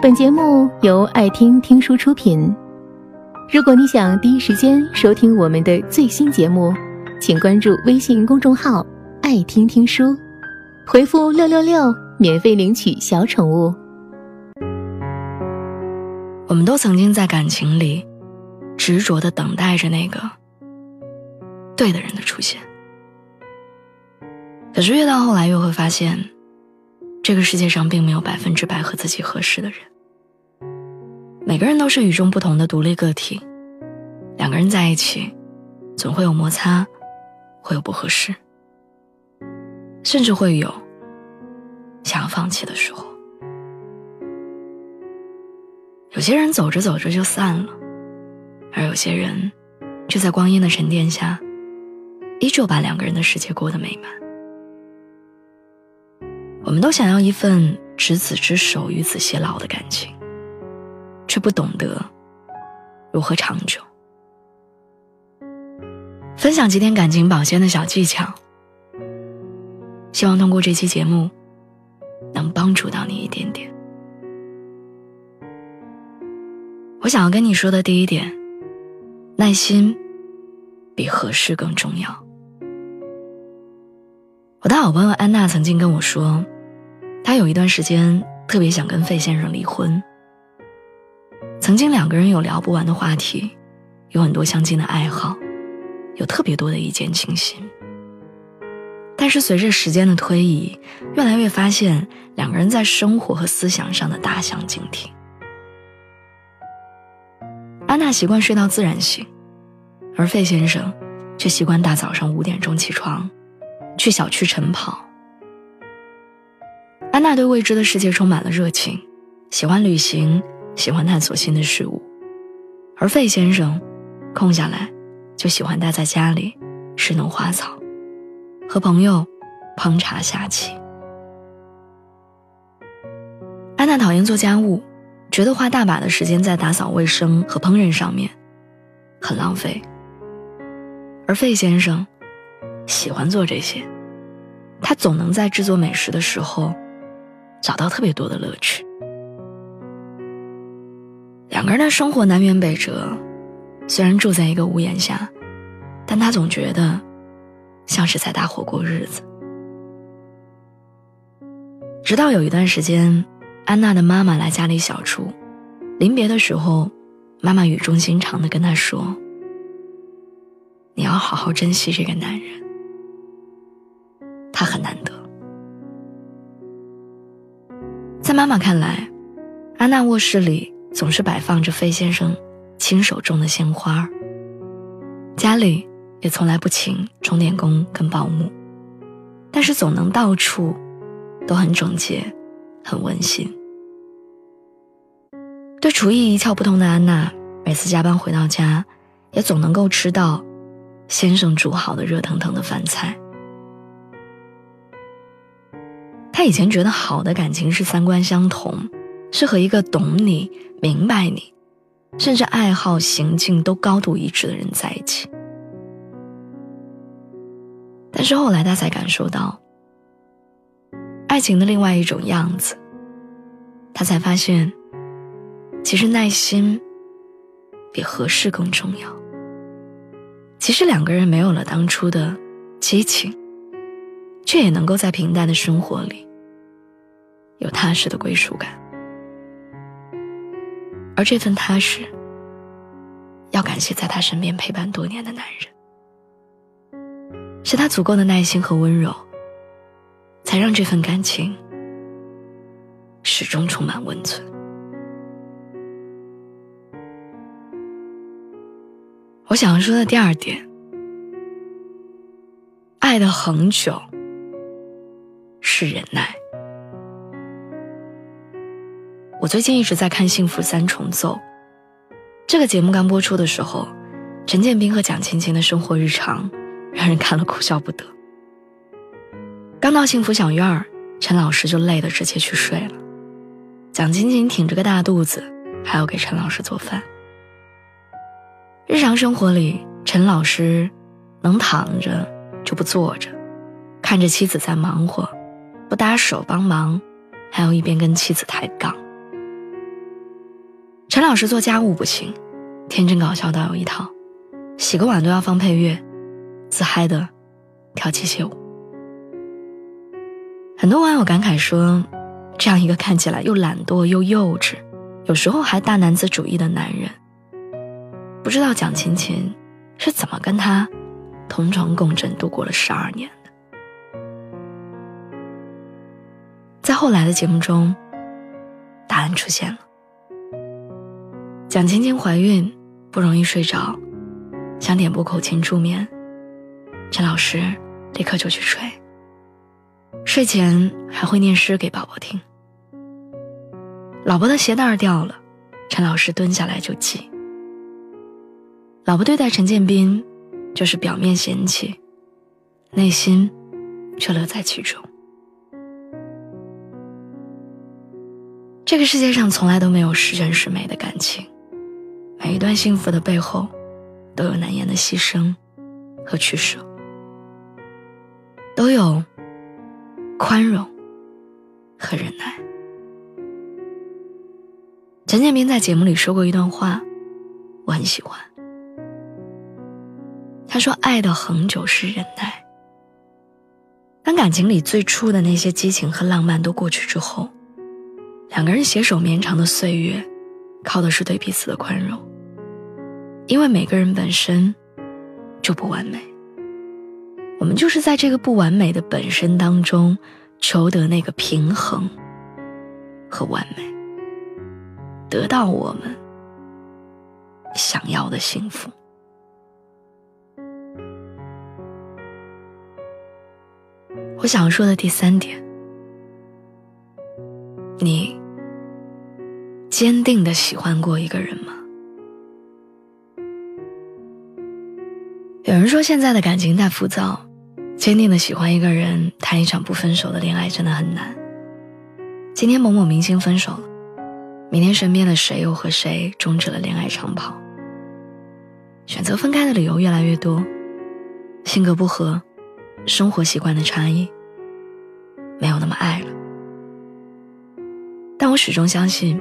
本节目由爱听听书出品。如果你想第一时间收听我们的最新节目，请关注微信公众号“爱听听书”，回复“六六六”免费领取小宠物。我们都曾经在感情里执着的等待着那个对的人的出现，可是越到后来，越会发现，这个世界上并没有百分之百和自己合适的人。每个人都是与众不同的独立个体，两个人在一起，总会有摩擦，会有不合适，甚至会有想要放弃的时候。有些人走着走着就散了，而有些人却在光阴的沉淀下，依旧把两个人的世界过得美满。我们都想要一份执子之手，与子偕老的感情。却不懂得如何长久。分享几点感情保鲜的小技巧，希望通过这期节目能帮助到你一点点。我想要跟你说的第一点，耐心比合适更重要。我的好朋友安娜曾经跟我说，她有一段时间特别想跟费先生离婚。曾经两个人有聊不完的话题，有很多相近的爱好，有特别多的一见倾心。但是随着时间的推移，越来越发现两个人在生活和思想上的大相径庭。安娜习惯睡到自然醒，而费先生却习惯大早上五点钟起床，去小区晨跑。安娜对未知的世界充满了热情，喜欢旅行。喜欢探索新的事物，而费先生空下来就喜欢待在家里侍弄花草，和朋友烹茶下棋。安娜讨厌做家务，觉得花大把的时间在打扫卫生和烹饪上面很浪费，而费先生喜欢做这些，他总能在制作美食的时候找到特别多的乐趣。两个人的生活南辕北辙，虽然住在一个屋檐下，但他总觉得像是在搭伙过日子。直到有一段时间，安娜的妈妈来家里小住，临别的时候，妈妈语重心长的跟她说：“你要好好珍惜这个男人，他很难得。”妈妈看来，安娜卧室里。总是摆放着费先生亲手种的鲜花，家里也从来不请钟点工跟保姆，但是总能到处都很整洁，很温馨。对厨艺一窍不通的安娜，每次加班回到家，也总能够吃到先生煮好的热腾腾的饭菜。他以前觉得好的感情是三观相同。是和一个懂你、明白你，甚至爱好、行径都高度一致的人在一起。但是后来他才感受到爱情的另外一种样子，他才发现，其实耐心比合适更重要。其实两个人没有了当初的激情，却也能够在平淡的生活里有踏实的归属感。而这份踏实，要感谢在他身边陪伴多年的男人，是他足够的耐心和温柔，才让这份感情始终充满温存。我想要说的第二点，爱的恒久是忍耐。最近一直在看《幸福三重奏》这个节目，刚播出的时候，陈建斌和蒋勤勤的生活日常让人看了哭笑不得。刚到幸福小院儿，陈老师就累得直接去睡了，蒋勤勤挺着个大肚子，还要给陈老师做饭。日常生活里，陈老师能躺着就不坐着，看着妻子在忙活，不搭手帮忙，还要一边跟妻子抬杠。陈老师做家务不行，天真搞笑倒有一套，洗个碗都要放配乐，自嗨的跳机械舞。很多网友感慨说，这样一个看起来又懒惰又幼稚，有时候还大男子主义的男人，不知道蒋勤勤是怎么跟他同床共枕度过了十二年的。在后来的节目中，答案出现了。蒋勤勤怀孕不容易睡着，想点播口琴助眠，陈老师立刻就去睡。睡前还会念诗给宝宝听。老婆的鞋带掉了，陈老师蹲下来就系。老婆对待陈建斌，就是表面嫌弃，内心却乐在其中。这个世界上从来都没有十全十美的感情。每一段幸福的背后，都有难言的牺牲和取舍，都有宽容和忍耐。陈建斌在节目里说过一段话，我很喜欢。他说：“爱的恒久是忍耐。当感情里最初的那些激情和浪漫都过去之后，两个人携手绵长的岁月，靠的是对彼此的宽容。”因为每个人本身就不完美，我们就是在这个不完美的本身当中，求得那个平衡和完美，得到我们想要的幸福。我想说的第三点，坚定的喜欢过一个人吗？有人说，现在的感情太浮躁，坚定的喜欢一个人，谈一场不分手的恋爱真的很难。今天某某明星分手了，明天身边的谁又和谁终止了恋爱长跑。选择分开的理由越来越多，性格不合，生活习惯的差异，没有那么爱了。但我始终相信。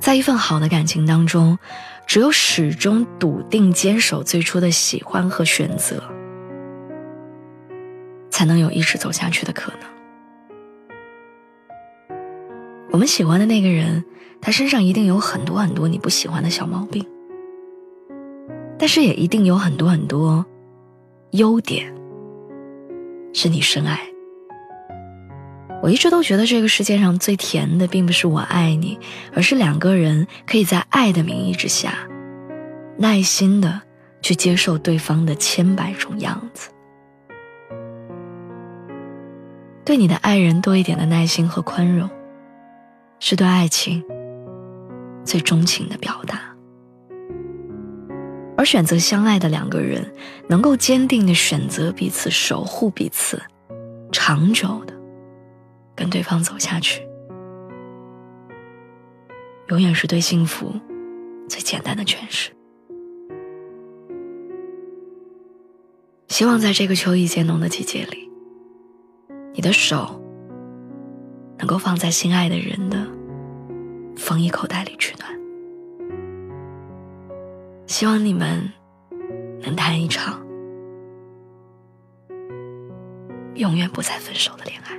在一份好的感情当中，只有始终笃定坚守最初的喜欢和选择，才能有一直走下去的可能。我们喜欢的那个人，他身上一定有很多很多你不喜欢的小毛病，但是也一定有很多很多优点，是你深爱。我一直都觉得这个世界上最甜的，并不是我爱你，而是两个人可以在爱的名义之下，耐心的去接受对方的千百种样子。对你的爱人多一点的耐心和宽容，是对爱情最钟情的表达。而选择相爱的两个人，能够坚定的选择彼此，守护彼此，长久的。跟对方走下去，永远是对幸福最简单的诠释。希望在这个秋意渐浓的季节里，你的手能够放在心爱的人的风衣口袋里取暖。希望你们能谈一场永远不再分手的恋爱。